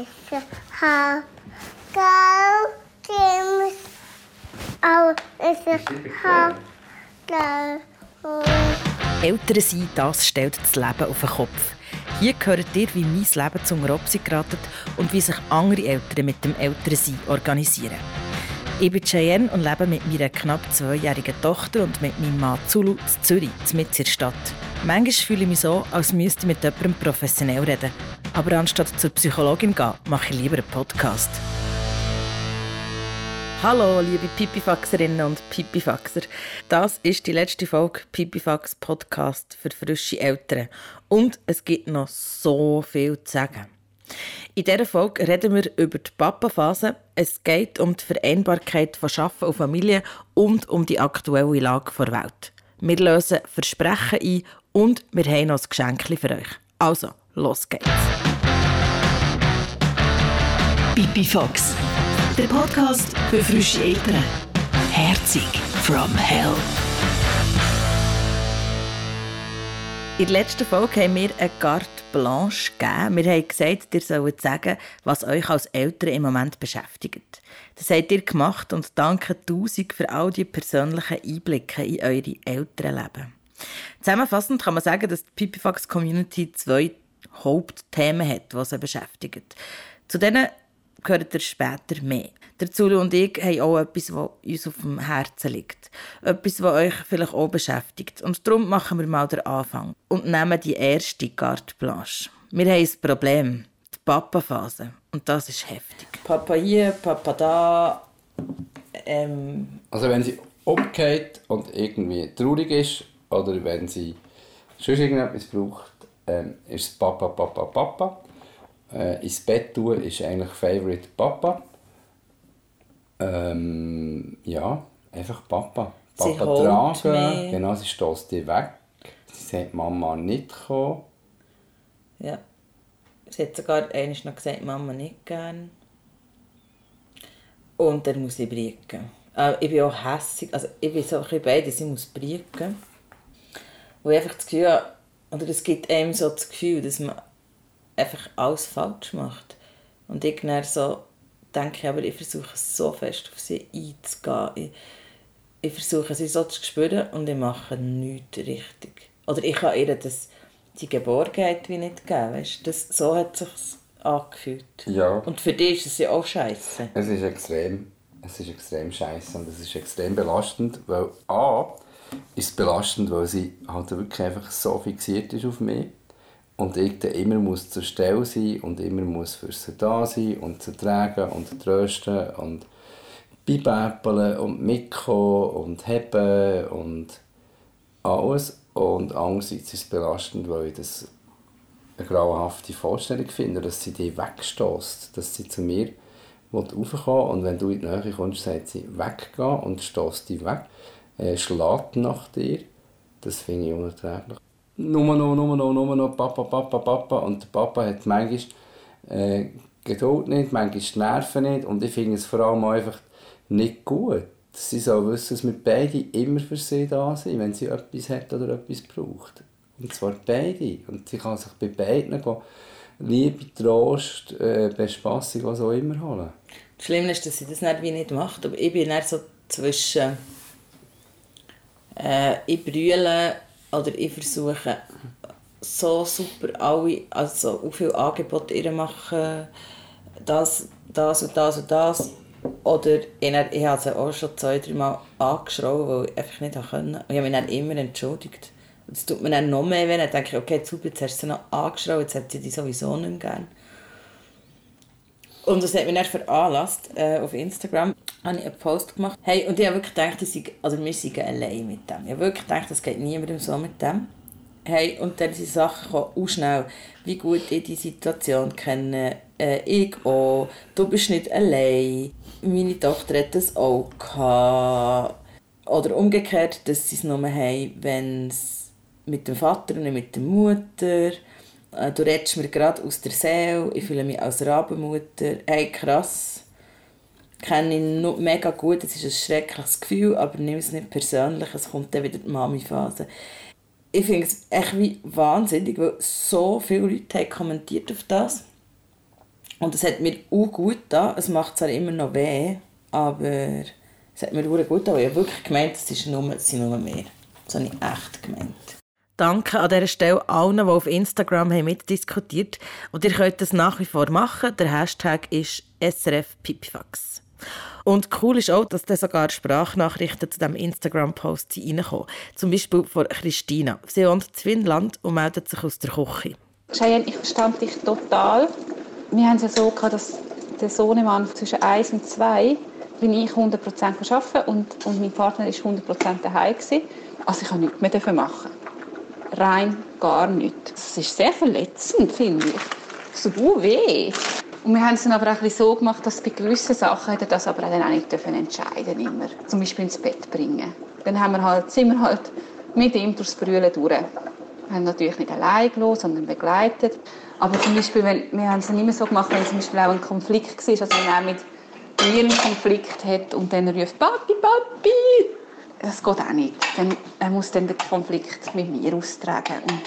ist halb grau, James. Auch ist halb grau. Eltern sein, das stellt das Leben auf den Kopf. Hier hört ihr, wie mein Leben zum Robsi geratet und wie sich andere Eltern mit dem Elternsein organisieren. Ich bin Cheyenne und lebe mit meiner knapp zweijährigen Tochter und mit meinem Mann Zulu in Zürich, mitten in der Stadt. Manchmal fühle ich mich so, als müsste ich mit jemandem professionell reden. Aber anstatt zur Psychologin gehen, mache ich lieber einen Podcast. Hallo, liebe Pipifaxerinnen und Pipifaxer. Das ist die letzte Folge Pipifax Podcast für frische Eltern. Und es gibt noch so viel zu sagen. In dieser Folge reden wir über die Papa-Phase. Es geht um die Vereinbarkeit von Arbeiten und Familie und um die aktuelle Lage der Welt. Wir lösen Versprechen ein und wir haben noch ein Geschenk für euch. Also, los geht's. Pipifax, der Podcast für frische Eltern. Herzig from hell. In der letzten Folge haben wir eine Carte Blanche gegeben. Wir haben gesagt, ihr sollt sagen, was euch als Eltern im Moment beschäftigt. Das habt ihr gemacht und danke tausend für all die persönlichen Einblicke in eure Elternleben. Zusammenfassend kann man sagen, dass die Pipifax Community zwei Hauptthemen hat, die sie beschäftigen. Zu denen gehört ihr später mehr. Der Zulu und ich haben auch etwas, was uns auf dem Herzen liegt. Etwas, was euch vielleicht auch beschäftigt. Und darum machen wir mal den Anfang und nehmen die erste Carte Blanche. Wir haben ein Problem. Die Papa-Phase. Und das ist heftig. Papa hier, Papa da. Ähm, Also wenn sie umgeht und irgendwie traurig ist oder wenn sie sonst irgendetwas braucht, ähm, ist Papa, Papa, Papa. Äh, ins Bett tun ist eigentlich Favorite Papa. Ähm, ja, einfach Papa. Sie Papa holt tragen, mich. genau, sie stößt dich weg. Sie sagt Mama nicht kommen. ja. Sie hat sogar noch gesagt, Mama nicht gern. Und dann muss ich brieken. Äh, ich bin auch hässig. Also ich bin so ein bisschen beides. Ich muss brieken. Wo ich einfach das Gefühl habe, oder es gibt einem so das Gefühl, dass man einfach alles falsch macht. Und ich dann so denke, aber ich versuche so fest auf sie einzugehen. Ich, ich versuche sie so zu spüren und ich mache nichts richtig. Oder ich kann ihr das, die Geborgenheit wie nicht geben. Weißt? Das, so hat es sich angefühlt. Ja. Und für dich ist es ja auch scheiße. Es ist extrem, es ist extrem scheiße und es ist extrem belastend, weil A ist belastend, weil sie halt wirklich einfach so fixiert ist auf mich. Und ich dann immer muss zur Stelle sein und immer muss für sie da sein und sie tragen und trösten und beibäppeln und mitkommen und heben und alles. Und andererseits ist es belastend, weil ich das eine grauenhafte Vorstellung finde, dass sie dich wegstößt, dass sie zu mir raufkommen. Und wenn du in die Nähe kommst, sagt sie weggehen und stößt dich weg, äh, schlägt nach dir. Das finde ich unerträglich. Nur noch, nur noch, nur noch Papa, Papa, Papa und der Papa hat manchmal äh, Geduld nicht, manchmal die Nerven nicht und ich finde es vor allem auch einfach nicht gut. Sie soll wissen, dass wir beide immer für sie da sind, wenn sie etwas hat oder etwas braucht. Und zwar beide. Und sie kann sich bei beiden gehen, Liebe, Trost, äh, Bespassung, was auch immer holen. Das Schlimme ist, dass sie das nicht, wie nicht macht. Aber ich bin dann so zwischen. Äh, ich brülle oder ich versuche so super alle, also so viele Angebote ihr machen, das, das und das und das. Oder ich, ich habe sie auch schon zwei, drei Mal angeschrien, weil ich einfach nicht konnte. Und ich habe mich dann immer entschuldigt. Und das tut mir dann noch mehr weh. Dann denke ich, okay, super, jetzt hast du sie noch angeschrien, jetzt hat sie die sowieso nicht mehr gern. Und das hat mich dann veranlasst, äh, auf Instagram habe ich einen Post gemacht. Hey, und ich habe wirklich gedacht, ich sei, also wir seien allein mit dem. Ich habe wirklich gedacht, das geht niemandem so mit dem. Hey, und dann sind Sachen gekommen, auch schnell, wie gut ich die Situation kenne. Äh, ich auch. Du bist nicht allein. Meine Tochter hat das auch gehabt. Oder umgekehrt, dass sie es nur haben, wenn es mit dem Vater und nicht mit der Mutter. Äh, Du redest mir gerade aus der Seele, ich fühle mich als Rabenmutter. Hey, krass. Kenne ich noch mega gut, es ist ein schreckliches Gefühl, aber nimm es nicht persönlich, es kommt dann wieder die Mami-Phase. Ich finde es echt wie wahnsinnig, weil so viele Leute haben kommentiert auf das. Und es hat mir auch gut getan. Es macht zwar immer noch weh, aber es hat mir auch gut getan. Ich habe wirklich gemeint, es, ist nur, es sind nur mehr. Das habe ich echt gemeint. Danke an dieser Stelle allen, die auf Instagram haben mitdiskutiert Und ihr könnt das nach wie vor machen. Der Hashtag ist SRFPipifax. Und cool ist auch, dass da sogar Sprachnachrichten zu diesem Instagram-Post reinkommen. Zum Beispiel von Christina. Sie wohnt in Finnland und meldet sich aus der Küche. Cheyenne, ich verstand dich total. Wir haben es ja so gehabt, dass der Sohnemann zwischen 1 und 2 bin ich 100% arbeiten und, und mein Partner war 100% daheim. Gewesen. Also ich konnte nichts mehr machen. Rein gar nichts. Das ist sehr verletzend, finde ich. Auch weh. Und wir haben es dann aber auch so gemacht, dass bei gewissen Sachen hätte das aber dann auch nicht dürfen entscheiden immer. Zum Beispiel ins Bett bringen. Dann haben wir halt, sind wir halt mit ihm durchs Brüllen durch. Wir haben natürlich nicht allein gelassen, sondern begleitet. Aber zum Beispiel, wenn, wir haben es nicht mehr so gemacht, wenn zum Beispiel auch ein Konflikt war, also wenn er mit mir einen Konflikt hat und dann ruft «Papi, Papi!» Das geht auch nicht. Dann, er muss dann den Konflikt mit mir austragen. Und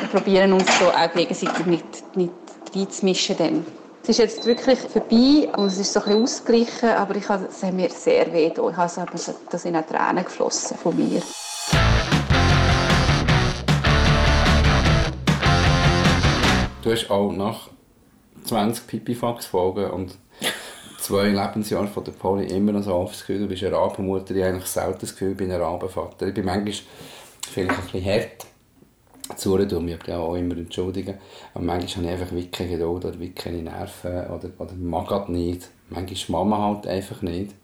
wir probieren uns so auch gegenseitig nicht, nicht reinzumischen. Dann. Es ist jetzt wirklich vorbei und es ist so ein bisschen ausgeglichen, aber ich habe, es hat mir sehr weh getan. Ich habe, da sind auch Tränen geflossen von mir. Du hast auch nach 20 Pipifax-Folgen und zwei Lebensjahren von der Poli immer noch so das Gefühl, du bist eine Rabenmutter. Ich habe eigentlich selten das Gefühl, ich bin ein Rabenvater. Ich bin manchmal vielleicht ein bisschen hart zu tue mich auch immer entschuldigen. Aber manchmal habe ich einfach wirklich keine Geduld oder wirklich keine Nerven oder, oder mag halt nicht. Manchmal Mama halt einfach nicht.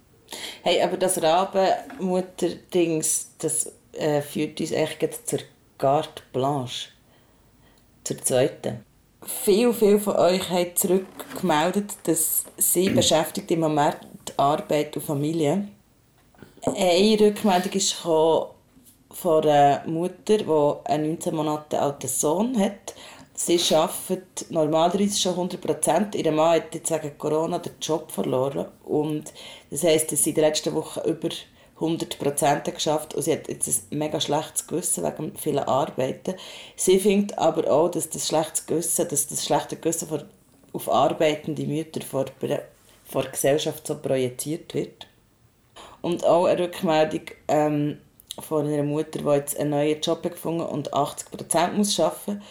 Hey, aber das Rabenmutter-Dings, das äh, führt uns echt zur Carte Blanche. Zur zweiten. Viele, viele von euch haben zurückgemeldet, dass sie beschäftigt im Moment Arbeit und Familie. Eine Rückmeldung ist von einer Mutter, die einen 19 Monate alten Sohn hat. Sie arbeitet normalerweise schon 100 Prozent. Ihr Mann hat jetzt wegen Corona den Job verloren. Und das heisst, dass sie in den letzten Wochen über 100 Prozent geschafft und sie hat jetzt ein mega schlechtes Gewissen wegen vielen Arbeiten. Sie findet aber auch, dass das schlechtes Gewissen, dass das schlechte Gewissen vor, auf arbeitende Mütter vor, vor der Gesellschaft so projiziert wird. Und auch eine Rückmeldung ähm, von einer Mutter, die jetzt einen neuen Job gefunden und 80 Prozent muss arbeiten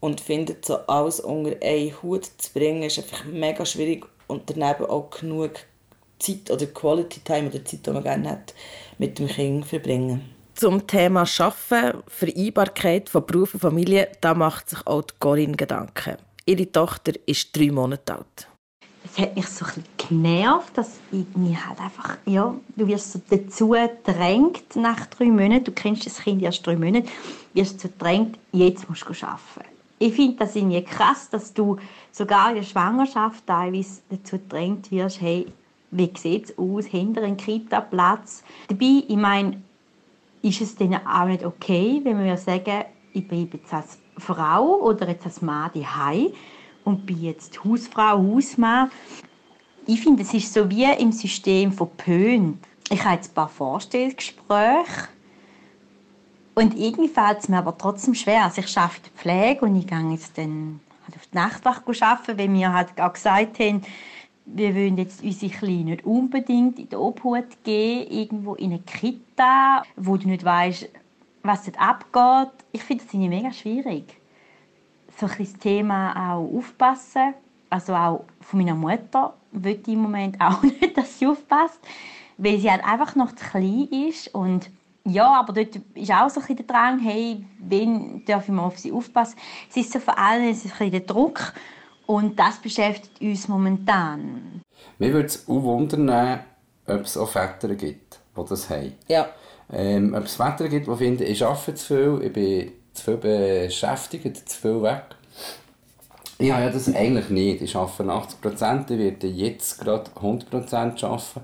und findet, so alles unter einen Hut zu bringen, ist einfach mega schwierig und daneben auch genug Zeit oder Quality Time oder Zeit, die man gerne hat, mit dem Kind verbringen. Zum Thema Arbeiten, Vereinbarkeit von Beruf und Familie, da macht sich auch Corinne Gedanken. Ihre Tochter ist drei Monate alt. Es hat mich so ein genervt, dass irgendwie halt einfach, ja, du wirst so dazu gedrängt nach drei Monaten, du kennst das Kind erst drei Monate, wirst so gedrängt, jetzt musst du arbeiten. Ich finde das irgendwie krass, dass du sogar in der Schwangerschaft teilweise dazu gedrängt wirst, hey, wie sieht es aus hinter einem Kita-Platz. Dabei, ich meine, ist es dann auch nicht okay, wenn wir sagen, ich bleibe jetzt als Frau oder jetzt als Mann daheim und bin jetzt Hausfrau, Hausmann. Ich finde, es ist so wie im System von Pön. Ich habe jetzt ein paar Vorstellungsgespräche und irgendwie fällt es mir aber trotzdem schwer. Also ich arbeite Pflege und ich gehe jetzt dann halt auf die Nachtwache arbeiten, weil wir halt auch gesagt haben, wir wollen jetzt unsere Kleinen nicht unbedingt in die Obhut geben, irgendwo in eine Kita, wo du nicht weißt, was dort abgeht. Ich finde das mega schwierig. Ein das Thema auch aufpassen. Also auch von meiner Mutter will ich im Moment auch nicht, dass sie aufpasst, weil sie halt einfach noch zu klein ist und ja, aber dort ist auch so ein bisschen der Drang, hey, wen darf ich mal auf sie aufpassen? Es ist so vor allem ein bisschen der Druck und das beschäftigt uns momentan. Mir würde es auch wundern, ob es auch Väter gibt, die das haben. Ja. Ähm, ob es Väter gibt, die finden, ich arbeite zu viel, ich bin zu viel beschäftigt, zu viel weg. Ich habe ja das eigentlich nicht. Ich arbeite 80 Prozent, ich werde jetzt gerade 100 Prozent arbeiten.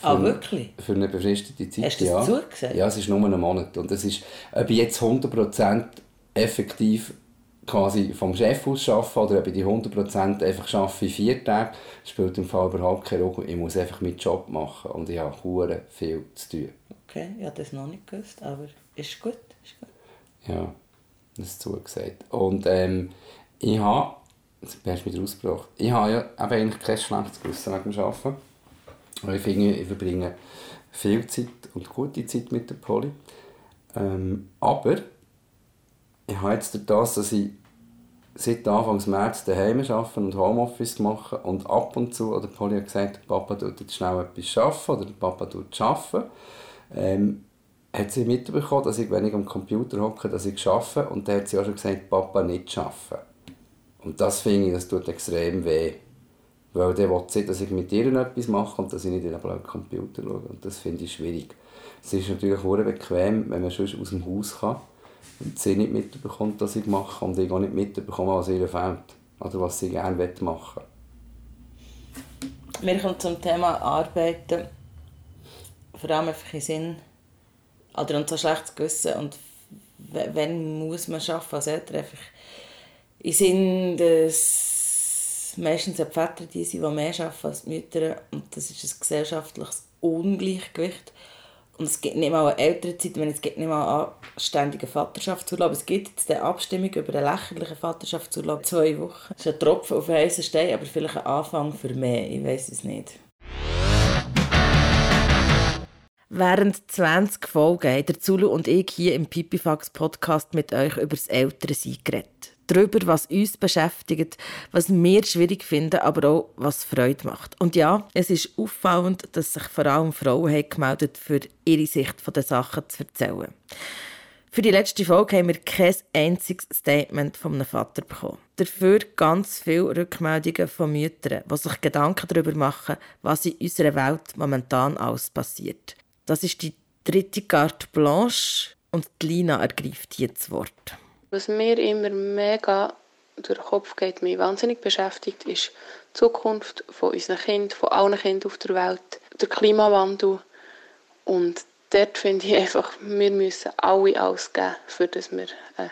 Ah, wirklich? Für eine befristete Zeit, Hast du das ja. zugesagt? Ja, es ist nur ein Monat. Und es ist, ob ich jetzt 100 Prozent effektiv quasi vom Chef aus arbeiten oder ob ich die 100% einfach arbeite in vier Tagen, spielt im Fall überhaupt keine Rolle. Ich muss einfach meinen Job machen und ich habe viel zu tun. Okay, ich habe das noch nicht gewusst, aber ist gut. Ist gut. Ja, das zugesagt. Und ähm, ich habe Jetzt hast du wieder ausgebracht. Ich habe ja eben eigentlich kein schlechtes Gewissen wegen dem Arbeiten. Ich finde, ich verbringe viel Zeit und gute Zeit mit der Polly. Ähm, aber ich habe jetzt durch das, dass ich seit Anfang März daheim arbeite und Homeoffice mache und ab und zu, oder Polly hat gesagt, Papa tut jetzt schnell etwas arbeiten oder Papa tut arbeiten, ähm, hat sie mitbekommen, dass ich, wenn ich am Computer hocke, dass ich arbeite und dann hat sie auch schon gesagt, Papa nicht arbeiten. Und das finde ich, das tut extrem weh. Weil der will sie, dass ich mit ihr etwas mache und dass ich nicht in den Computer schaue. Und das finde ich schwierig. Es ist natürlich auch bequem, wenn man schon aus dem Haus kann und sie nicht mitbekommt, was ich mache und ich auch nicht mitbekomme, was ihr fehlt oder was sie gerne machen Wir kommen zum Thema Arbeiten. Vor allem einfach in Sinn, oder und so schlechtes Gewissen und wenn muss man arbeiten als Eltern einfach in Sinn, dass meistens die Väter die sind, die mehr arbeiten als die Mütter und das ist ein gesellschaftliches Ungleichgewicht und es gibt nicht mal eine ältere Zeit, wenn es gibt nicht mal einen anständigen Vaterschaftsurlaub. Es gibt jetzt eine Abstimmung über einen lächerlichen Vaterschaftsurlaub zwei Wochen. Das ist ein Tropfen auf heißen Stein, aber vielleicht ein Anfang für mehr. Ich weiß es nicht. Während 20 Folgen haben Zulu und ich hier im Pipifax Podcast mit euch über das Ältere geredet darüber, was uns beschäftigt, was wir schwierig finden, aber auch was Freude macht. Und ja, es ist auffallend, dass sich vor allem Frauen haben gemeldet für ihre Sicht der Sachen zu erzählen. Für die letzte Folge haben wir kein einziges Statement von einem Vater bekommen. Dafür ganz viele Rückmeldungen von Müttern, die sich Gedanken darüber machen, was in unserer Welt momentan alles passiert. Das ist die dritte Carte Blanche und Lina ergreift hier das Wort. Was mir immer mega durch den Kopf geht, mich wahnsinnig beschäftigt, ist die Zukunft von unseren Kindern, von allen Kindern auf der Welt, der Klimawandel. Und dort finde ich einfach, wir müssen alle alles geben, für dass wir einen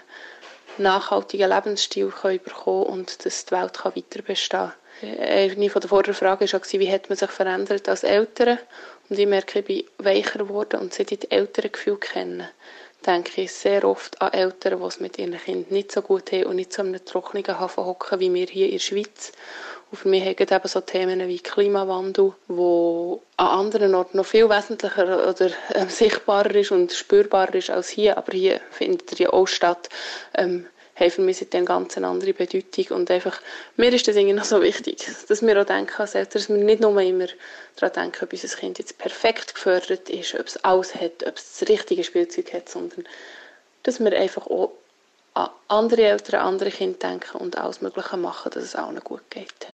nachhaltigen Lebensstil können bekommen und dass die Welt weiter bestehen kann. Eine der vorderen Fragen war, wie hat man sich verändert als Eltern? Und ich merke, ich bin weicher geworden und seit ich die Elterngefühle kennen denke ich sehr oft an Eltern, die es mit ihren Kindern nicht so gut haben und nicht so einem trockenen Hafen hocken wie wir hier in der Schweiz. Und für mich haben eben so Themen wie Klimawandel, wo an anderen Orten noch viel wesentlicher oder äh, sichtbarer ist und spürbarer ist als hier. Aber hier findet er ja auch statt. Ähm, haben für mich seitdem ganz eine andere Bedeutung. Und einfach, mir ist das noch so wichtig, dass wir auch denken als Eltern, dass wir nicht nur immer daran denken, ob unser Kind jetzt perfekt gefördert ist, ob es alles hat, ob es das richtige Spielzeug hat, sondern dass wir einfach auch an andere Eltern, an andere Kinder denken und alles Mögliche machen, dass es allen gut geht.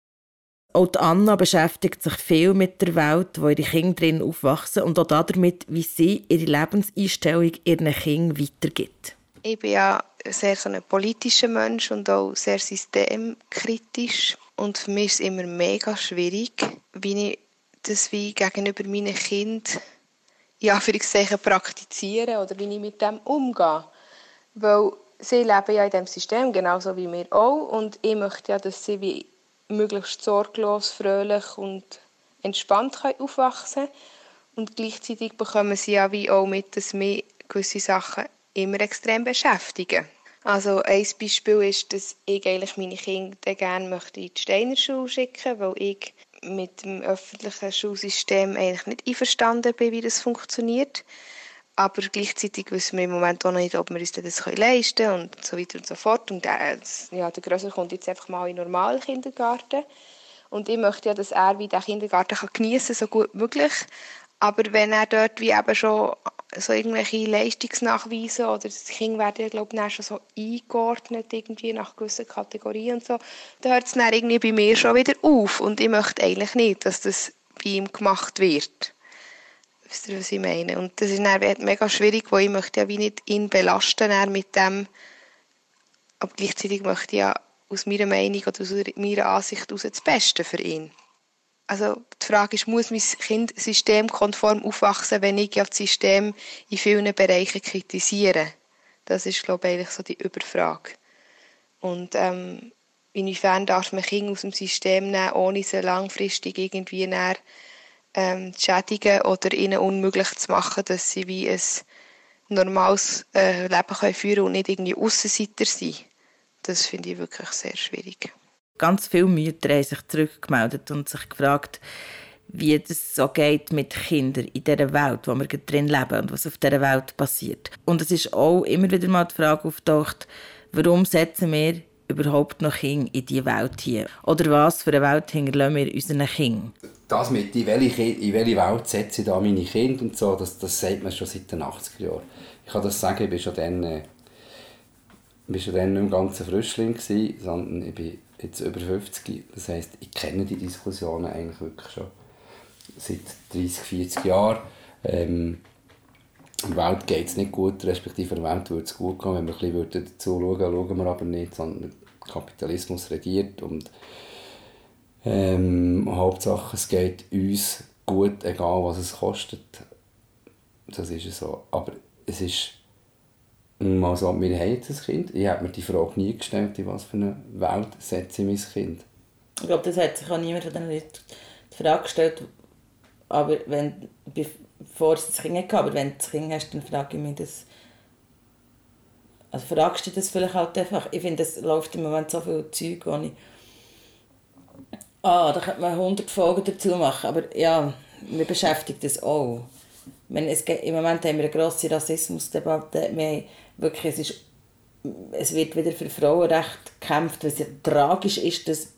Auch Anna beschäftigt sich viel mit der Welt, wo ihre Kinder drin aufwachsen und auch damit, wie sie ihre Lebenseinstellung ihren Kindern weitergibt. Ich bin ja sehr so ein politischer Mensch und auch sehr systemkritisch. Und für mich ist es immer mega schwierig, wie ich das wie gegenüber meinen Kindern ja, für praktiziere oder wie ich mit dem umgehe. Weil sie leben ja in diesem System, genauso wie wir auch. Und ich möchte ja, dass sie wie möglichst sorglos, fröhlich und entspannt aufwachsen können. Und gleichzeitig bekommen sie ja wie auch mit, dass wir gewisse Sachen immer extrem beschäftigen. Also ein Beispiel ist, dass ich eigentlich meine Kinder gerne möchte in die Steiner Schule schicken weil ich mit dem öffentlichen Schulsystem eigentlich nicht einverstanden bin, wie das funktioniert. Aber gleichzeitig wissen wir im Moment auch nicht, ob wir uns das leisten können und so weiter und so fort. Und der, ja, der Größere kommt jetzt einfach mal in den normalen Kindergarten. Und ich möchte ja, dass er wie den Kindergarten geniessen kann, so gut möglich. Aber wenn er dort wie eben schon so irgendwelche Leistungsnachweise oder das Kind werden glaube ich schon so eingeordnet irgendwie nach gewissen Kategorien und so, dann hört es dann irgendwie bei mir schon wieder auf und ich möchte eigentlich nicht, dass das bei ihm gemacht wird. Wisst ihr, was ich meine? Und das ist dann mega schwierig, weil ich möchte ja wie nicht ihn belasten mit dem, aber gleichzeitig möchte ich ja aus meiner Meinung oder aus meiner Ansicht heraus das Beste für ihn also die Frage ist, muss mein Kind systemkonform aufwachsen, wenn ich ja das System in vielen Bereichen kritisiere? Das ist, glaube ich, eigentlich so die Überfrage. Und ähm, inwiefern darf man Kinder aus dem System nehmen, ohne sie langfristig irgendwie näher, ähm, zu schädigen oder ihnen unmöglich zu machen, dass sie wie ein normales äh, Leben können führen und nicht irgendwie Aussenseiter sein. Das finde ich wirklich sehr schwierig. Ganz viele Mütter haben sich zurückgemeldet und sich gefragt, wie das so geht mit Kindern in dieser Welt, wo wir drin leben und was auf dieser Welt passiert. Und es ist auch immer wieder mal die Frage auftaucht, warum setzen wir überhaupt noch Kinder in diese Welt hier? Oder was für eine Welt hinterlassen wir unseren Kindern? Das mit, in welche, in welche Welt setze ich da meine Kinder und so, das, das sagt man schon seit den 80er Jahren. Ich kann das sagen, ich war schon dann, äh, ich war schon dann nicht mehr ganz ein Frischling, gewesen, sondern ich bin jetzt über 50. Das heisst, ich kenne die Diskussionen eigentlich wirklich schon seit 30, 40 Jahren. Ähm, der Welt geht es nicht gut, respektive der Welt würde es gut gehen, wenn wir ein bisschen dazu schauen, schauen wir aber nicht, sondern der Kapitalismus regiert und ähm, Hauptsache es geht uns gut, egal was es kostet. Das ist so. Aber es ist mal so, wir haben jetzt ein Kind. Ich habe mir die Frage nie gestellt, in was für eine Welt setze ich mein Kind. Ich glaube, das hat sich auch niemand von diesen Leuten die Frage gestellt, aber wenn, bevor es das Kind hatte, aber wenn du das Kind hast, dann frage ich mich das. Also fragst du das vielleicht halt einfach? Ich finde, es läuft im Moment so viel Zeug, wo ich... Ah, da könnte man 100 Folgen dazu machen, aber ja, mir beschäftigt das auch. Wenn es, Im Moment haben wir eine grosse Rassismusdebatte. Wir wirklich, es, ist, es wird wieder für Frauenrecht gekämpft, was ja tragisch ist, dass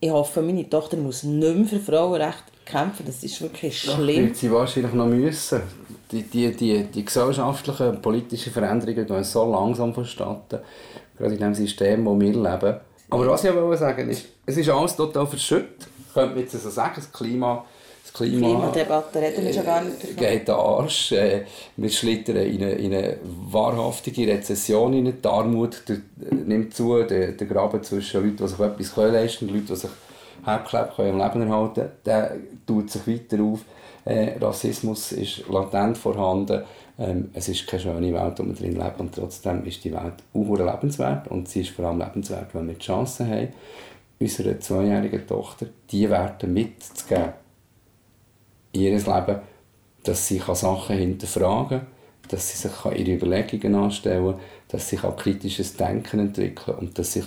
ich hoffe, meine Tochter muss nicht mehr für Frauenrecht kämpfen. Das ist wirklich schlimm. wird sie wahrscheinlich noch müssen. Die, die, die, die gesellschaftlichen, politischen Veränderungen gehen so langsam vonstatten, gerade in dem System, wo wir leben. Aber was ich aber sagen ist, es ist alles total verschüttet. Könnte man jetzt so sagen, das Klima... Das Klima, Klimadebatte reden wir schon gar nicht davon. geht den Arsch. Äh, wir schlittern in eine, in eine wahrhaftige Rezession rein. Die Armut nimmt zu, der, der Graben zwischen Leuten, die sich etwas leisten können und Leuten, die sich Hauptkleber am Leben erhalten der tut sich weiter auf. Äh, Rassismus ist latent vorhanden. Ähm, es ist keine schöne Welt, in der wir drin leben und trotzdem ist die Welt auch lebenswert und sie ist vor allem lebenswert, wenn wir die Chance haben, unserer zweijährigen Tochter diese Werte mitzugeben in ihr Leben, dass sie Sachen hinterfragen kann, dass sie sich ihre Überlegungen anstellen kann, dass sie kritisches Denken entwickeln kann und dass sie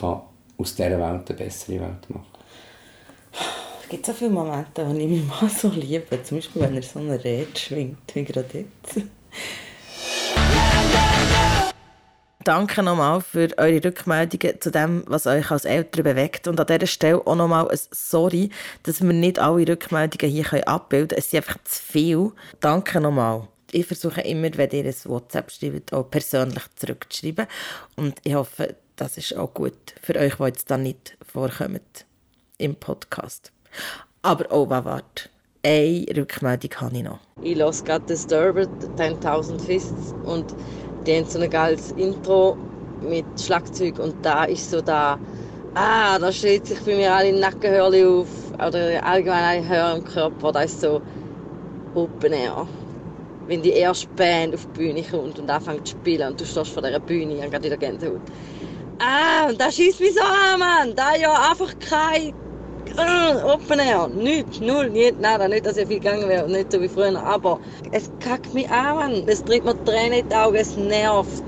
aus dieser Welt eine bessere Welt machen kann. Es gibt so viele Momente, wo ich meinen Mann so liebe. Zum Beispiel, wenn er so eine Rede schwingt, wie gerade jetzt. Danke nochmal für eure Rückmeldungen zu dem, was euch als Eltern bewegt. Und an dieser Stelle auch nochmal ein Sorry, dass wir nicht alle Rückmeldungen hier abbilden können. Es sind einfach zu viel. Danke nochmal. Ich versuche immer, wenn ihr ein WhatsApp schreibt, auch persönlich zurückzuschreiben. Und ich hoffe, das ist auch gut für euch, die jetzt dann nicht vorkommen im Podcast. Aber oh, warte. Eine Rückmeldung habe ich noch. Ich höre gerade Disturbed, 10.000 Fists und die haben so ein geiles Intro mit Schlagzeug und da ist so da, ah, da steht sich bei mir alle Nackenhörli auf oder allgemein alle Hör im Körper, da ist so Open Air. Wenn die erste Band auf die Bühne kommt und anfängt zu spielen und du stehst vor dieser Bühne, habe gerade wieder Gänsehaut. Ah, und das schießt mich so an, Mann. Da ja einfach kein Open Air. Nichts, null, nicht, nada. Nicht, dass ich viel gegangen wäre, nicht so wie früher. Aber es kackt mich an, Mann. Es tritt mir Tränen in die Augen, es nervt.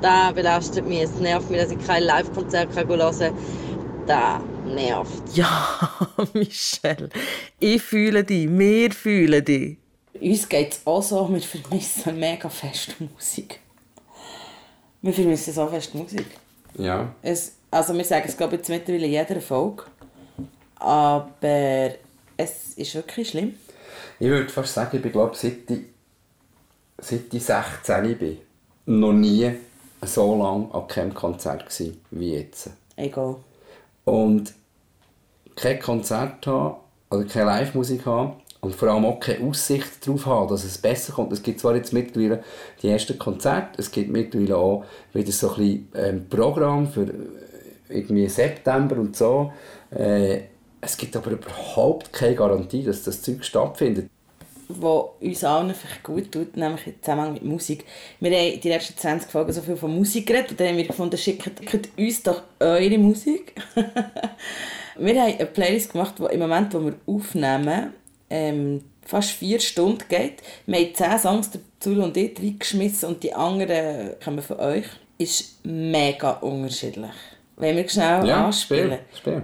Das belastet mich. Es nervt mich, dass ich kein Live-Konzert hören kann. Das nervt. Ja, Michelle, ich fühle dich, wir fühlen dich. Uns geht es auch so, wir vermissen mega fest Musik. Wir vermissen so fest Musik. Ja. Es, also wir sagen es glaube ich jetzt mittlerweile in jeder Folge. Aber es ist wirklich schlimm. Ich würde fast sagen, ich bin glaube seit ich, seit ich 16 bin, noch nie so lange an keinem Konzert gewesen, wie jetzt. Egal. Und kein Konzert haben, oder keine Live-Musik haben, und vor allem auch keine Aussicht darauf haben, dass es besser kommt. Es gibt zwar jetzt mittlerweile die ersten Konzerte, es gibt mittlerweile auch wieder so ein bisschen, ähm, Programm für äh, irgendwie September und so. Äh, es gibt aber überhaupt keine Garantie, dass das Zeug stattfindet. Was uns allen vielleicht gut tut, nämlich im Zusammenhang mit Musik. Wir haben die letzten 20 Folgen so viel von Musik geredet und dann haben wir gefunden, schickt, uns doch eure Musik. wir haben eine Playlist gemacht, die im Moment, wo wir aufnehmen, ähm, fast vier Stunden geht. Wir haben zehn Songs dazu und ich reingeschmissen und die anderen kommen von euch. Ist mega unterschiedlich. Wenn wir schnell ja, anspielen. Spiel, spiel.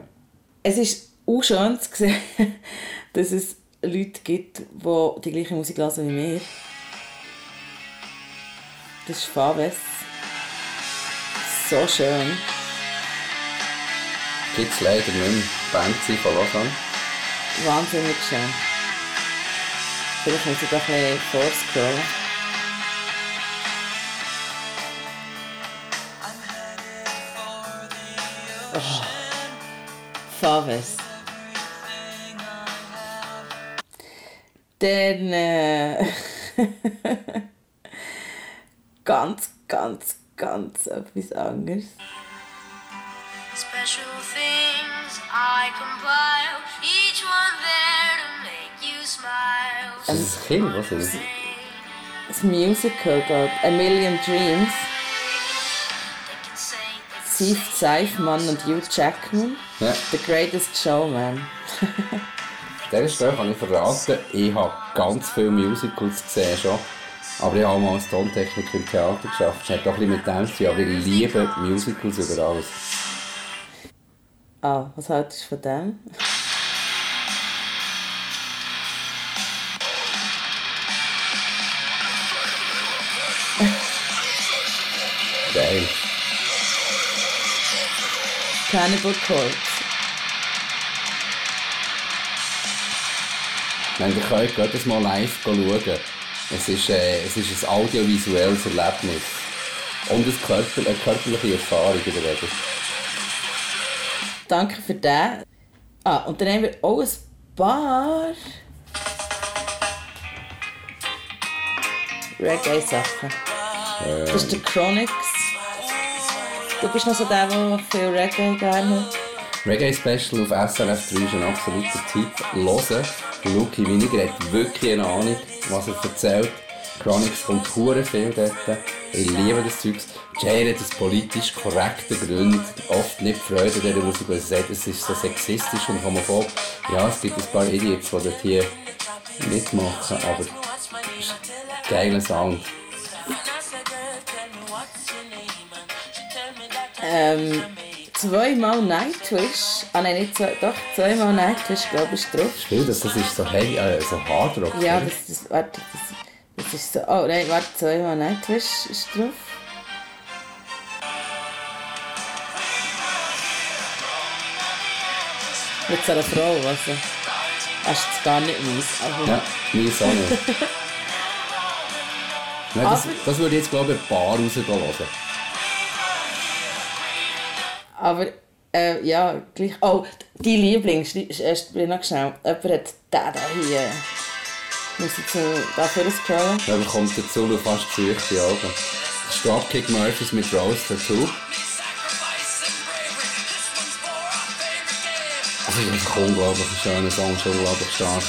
Es ist auch schön zu sehen, dass es Leute gibt, die die gleiche Musik hören wie wir. Das ist Faves. So schön. Gibt es leider nicht mehr. Band sein von Lausanne. Wahnsinnig schön. Vielleicht muss ich doch ein bisschen vorscrollen. Oh. Faves. Dann äh, ganz, ganz, ganz etwas anderes. Special things I compile, each one there to make you smile. Ist das ein Kind? Was ist das? Das Musical geht A Million Dreams. Steve Seifmann und Hugh Jackman. Ja. The Greatest Showman. Dieser Stelle kann ich verraten, ich habe ganz viele Musicals gesehen schon. Aber ich habe mal als Tontechniker im Theater geschafft. Es hat auch ein bisschen mit dem zu tun, aber ich liebe Musicals über alles. Ah, was haltest du von dem? Geil. Cannibal Corpse. Wenn ihr könnt, geht das mal live schauen. Es ist, äh, es ist ein audiovisuelles Erlebnis. Und eine, Körper, eine körperliche Erfahrung in der Regel. Danke für den. Ah, und dann haben wir auch ein paar Reggae-Sachen. Das ist der Chronix. Du bist noch so der, der viel Reggae gerne hat. Reggae Special auf SRF 3 ist ein absoluter Tipp. Hören. Lucky Winiger hat wirklich eine Ahnung, was er erzählt. Chronix kommt hure viel dort. Ich liebe das Zeug. Jay hat es politisch korrekt begründet. Oft nicht Freude an Musik, weil er sagt, es ist so sexistisch und homophob. Ja, es gibt ein paar Idiots, die dort hier mitmachen, aber es ist ein geiler Sound. Ähm, zweimal Nightwish. Ah nein, nicht zwei, doch, zweimal Nightwish, glaube ich, drauf. Spiel das, das ist so heavy, äh, so Hard Rock. Ja, das, das, warte, das, das ist so, oh nein, warte, zweimal Nightwish ist drauf. Mit so einer Frau, also. Das ist gar nicht meins, aber... Ja, meins auch nicht. Nein, das, das würde ich jetzt, glaube ich, ein paar rausgehen lassen. Aber, äh, ja, gleich... Oh, die Lieblings, erst bin noch schnell. Jemand hat den hier... Muss ich zu, dafür scrollen? Da bekommt der Zulu fast die Augen. Dropkick Murphys mit Rose Tattoo. Das ist einfach unglaublich ein schöner Song, ist unglaublich stark.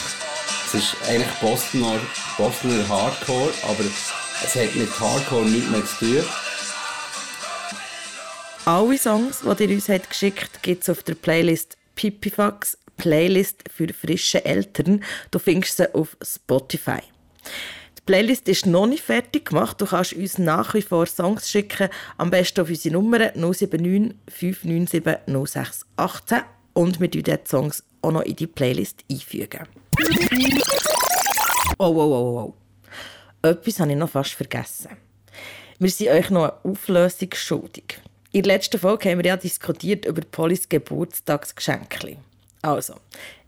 Es ist eigentlich Bostoner, Bostoner Hardcore, aber es hat mit Hardcore nichts mehr zu tun. Alle Songs, die ihr uns habt geschickt gibt es auf der Playlist Pipifax Playlist für frische Eltern. Du findest sie auf Spotify. Die Playlist ist noch nicht fertig gemacht. Du kannst uns nach wie vor Songs schicken. Am besten auf unsere Nummer 079 597 0618 und wir tun die Songs auch noch in die Playlist einfügen. Oh, oh, oh, oh. Etwas habe ich noch fast vergessen. Wir sind euch noch eine Auflösung schuldig. In der letzten Folge haben wir ja diskutiert über Pollys Geburtstagsgeschenke. Also,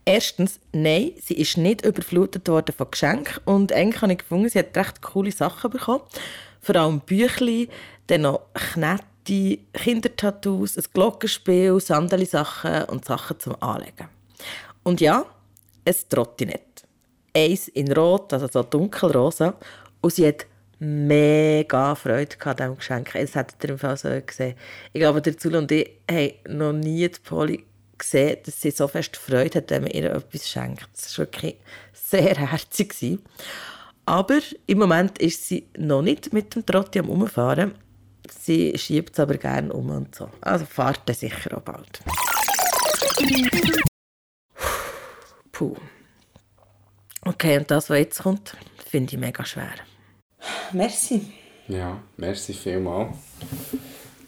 erstens, nein, sie ist nicht überflutet worden von Geschenken und eigentlich habe ich gefunden, sie hat recht coole Sachen bekommen. Vor allem Büchli, dann noch Knete, Kindertattoos, ein Glockenspiel, Sandali-Sachen und Sachen zum Anlegen. Und ja, ein Trottinett. Eins in Rot, also so dunkelrosa. Und sie hat mega Freude an diesem Geschenk. Das hättet ihr im Fall so gesehen. Ich glaube, der Zul und ich haben noch nie die Polly gesehen, dass sie so fest Freude hat, wenn man ihr etwas schenkt. Das war wirklich sehr herzig. Aber im Moment ist sie noch nicht mit dem Trotti am Umfahren. Sie schiebt es aber gerne um und so. Also fahrt er sicher auch bald. Puh. Okay, und das, was jetzt kommt, finde ich mega schwer. Merci. Ja, merci vielmals.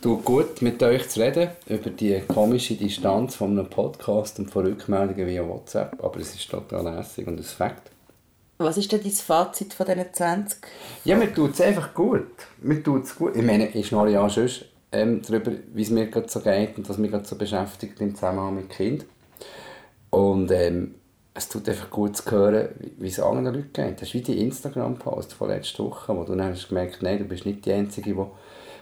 tut gut, mit euch zu reden über die komische Distanz von einem Podcast und von Rückmeldungen via WhatsApp. Aber es ist total lässig und ein Fakt. Was ist denn dein Fazit von diesen 20? Ja, mir tut es einfach gut. Mir tut's gut. Ich meine, ich schnarre ja schon ähm, darüber, wie es mir gerade so geht und was mich gerade so beschäftigt im Zusammenhang mit Kind. Und ähm, es tut einfach gut zu hören, wie- es anderen Leuten geht. Das ist wie die Instagram-Post von letzter Woche, wo du dann hast gemerkt nein, du bist nicht die Einzige, die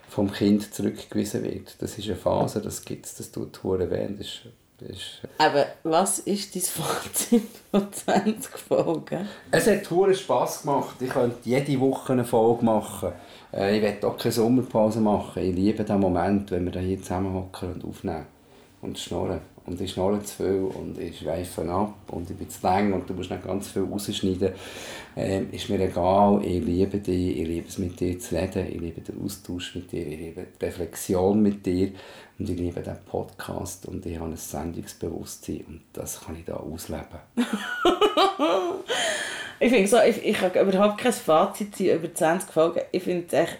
vom Kind zurückgewiesen wird. Das ist eine Phase, das gibt es, das tut hure weh. Das ist, das ist Aber was ist dein Fazit von 20 Folgen? Es hat hure Spass gemacht. Ich könnte jede Woche eine Folge machen. Äh, Ich will auch keine Sommerpause machen. Ich liebe den Moment, wenn wir da hier zusammenhocken und aufnehmen. Und schnurren. Und ich schnurre zu viel und ich schweife ab und ich bin zu lang und du musst nicht ganz viel rausschneiden. Ähm, ist mir egal. Ich liebe dich. Ich liebe es mit dir zu reden. Ich liebe den Austausch mit dir. Ich liebe die Reflexion mit dir. Und ich liebe den Podcast. Und ich habe ein Sendungsbewusstsein. Und das kann ich da ausleben. Ich finde so, ich, ich habe überhaupt kein Fazit über 20 Folgen. Ich finde es echt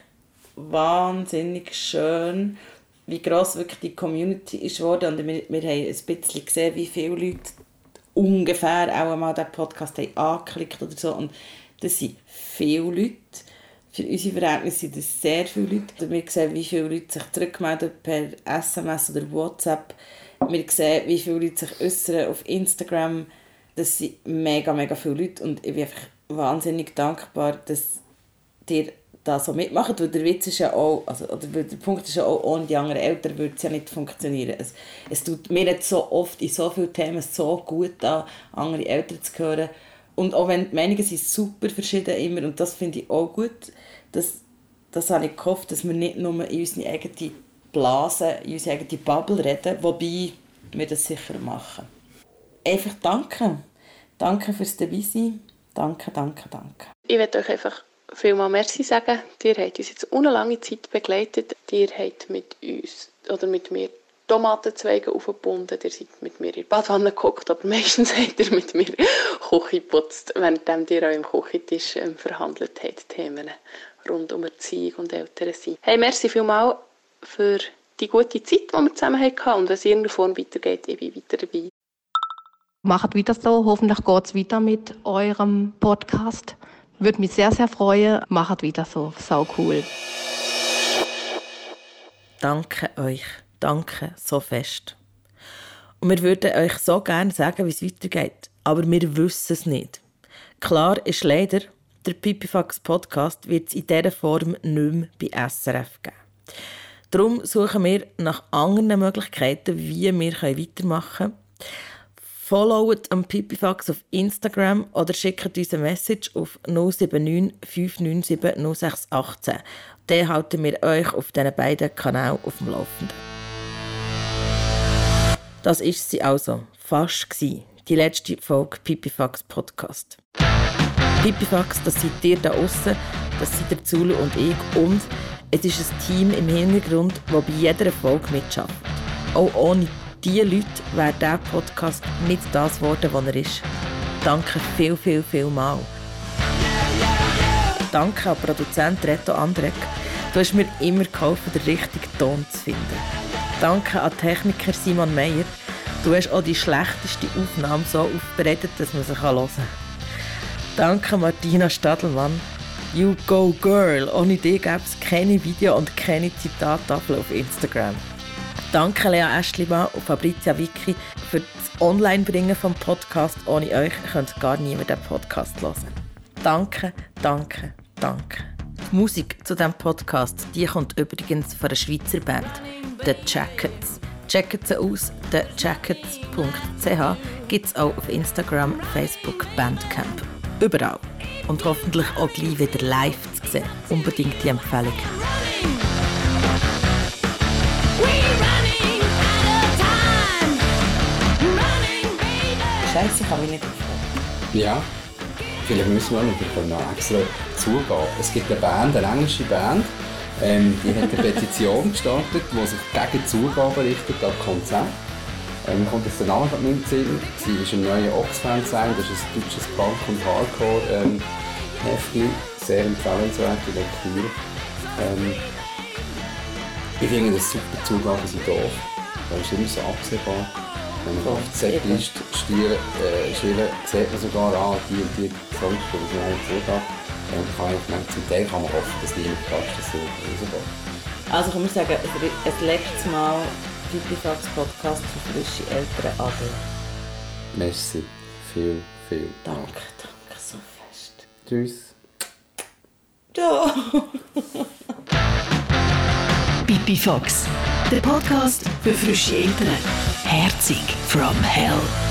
wahnsinnig schön, wie gross wirklich die Community ist geworden. Und wir, wir haben ein bisschen gesehen, wie viele Leute ungefähr auch einmal diesen Podcast haben angeklickt oder so. Und das sind viele Leute. Für unsere Verhältnisse sind das sehr viele Leute. Wir sehen, wie viele Leute sich zurückmelden per SMS oder WhatsApp. Wir sehen, wie viele Leute sich äußern auf Instagram. Das sind mega, mega viele Leute. Und ich bin einfach wahnsinnig dankbar, dass ihr da so mitmacht. Weil der Witz ist ja auch, also, oder der Punkt ist ja auch, ohne die anderen Eltern würde es ja nicht funktionieren. Es, es tut mir jetzt so oft in so vielen Themen so gut an, andere Eltern zu hören. Und auch wenn die Meinungen sind super verschieden immer, und das finde ich auch gut, das, das habe ich gehofft, dass wir nicht nur in unsere eigene Blase, in unsere eigene Bubble reden, wobei wir das sicher machen. Einfach danke. Danke fürs Dabeisein. Danke, danke, danke. Ich möchte euch einfach vielmal Merci sagen. Ihr habt uns jetzt eine lange Zeit begleitet. Ihr habt mit uns oder mit mir Tomatenzweige aufgebunden. Ihr seid mit mir in der Badwanne gekocht, aber meistens habt ihr mit mir Küche geputzt, während ihr an eurem Küchentisch ähm, verhandelt habt, Themen rund um Erziehung und Elternsein. Hey, merci vielmal für die gute Zeit, die wir zusammen hatten. Und wenn es in irgendeiner Form weitergeht, ich bin weiter dabei. Macht weiter so. Hoffentlich geht es weiter mit eurem Podcast. Würde mich sehr, sehr freuen. Macht weiter so. Sau cool. Danke euch. Danke so fest. Und wir würden euch so gerne sagen, wie es weitergeht. Aber wir wissen es nicht. Klar ist leider, der Pipifax Podcast wird es in dieser Form nicht mehr bei SRF geben. Darum suchen wir nach anderen Möglichkeiten, wie wir weitermachen können. Followt am Pipifax auf Instagram oder schickt uns eine Message auf 079 597 0618. Dann halten wir euch auf diesen beiden Kanälen auf dem Laufenden. Das ist sie also, fast gsi, die letzte Folge Pipifax Podcast. Pipifax, das seid ihr da außen, das sind der Zulu und ich und es ist ein Team im Hintergrund, das bei jeder Folge mitschafft. Auch ohne diese Leute wäre dieser Podcast nicht das geworden, was er ist. Danke viel, viel, viel mal. Danke an Produzent Reto Andrek. Du hast mir immer geholfen, den richtigen Ton zu finden. Danke an Techniker Simon Meyer. Du hast auch die schlechteste Aufnahme so aufbereitet, dass man sie hören kann. Danke Martina Stadelmann. You go girl. Ohne dich gäbe es keine Video- und keine Zitattafel auf Instagram. Danke Lea Eschlimann und Fabrizia Vicky für das Online-Bringen vom Podcast. Ohne euch könnt gar niemand den Podcast hören. Danke, danke, danke. Die Musik zu diesem Podcast die kommt übrigens von einer Schweizer Band, The Jackets. Checkt sie aus, thejackets.ch gibt es auch auf Instagram, Facebook, Bandcamp. Überall. Und hoffentlich auch gleich wieder live zu sehen. Unbedingt die Empfehlung. Scheiße, ich kann mich nicht aufhören. Ja, vielleicht müssen wir noch, noch extra zugeben. Es gibt eine Band, eine englische Band, ähm, die hat eine Petition gestartet, die sich gegen Zugaben richtet an Konzerte. Ähm, kommt jetzt der Name in den Sinn. Sie ist ein neuer sein, das ist ein deutsches Punk- und Hardcore-Heftchen. Sehr empfehlenswerte Lektüre. Ähm, Ich finde das super, Zugaben sind doof. Das ist immer so absehbar. Wenn man auf die Setliste stieren, äh, sieht man sogar an, die und die Songs, die man eine Zugabe und kann ich meine, zum Teil kann man hoffen, dass niemand passt, dass so rausgeht. Also kann man sagen, ein, letztes Mal Pipifax Podcast für frische Eltern Adel. Merci. Viel, viel Danke, danke so fest. Tschüss. Ja. Pipi Fox, der Podcast für frische Eltern. Herzig from Hell.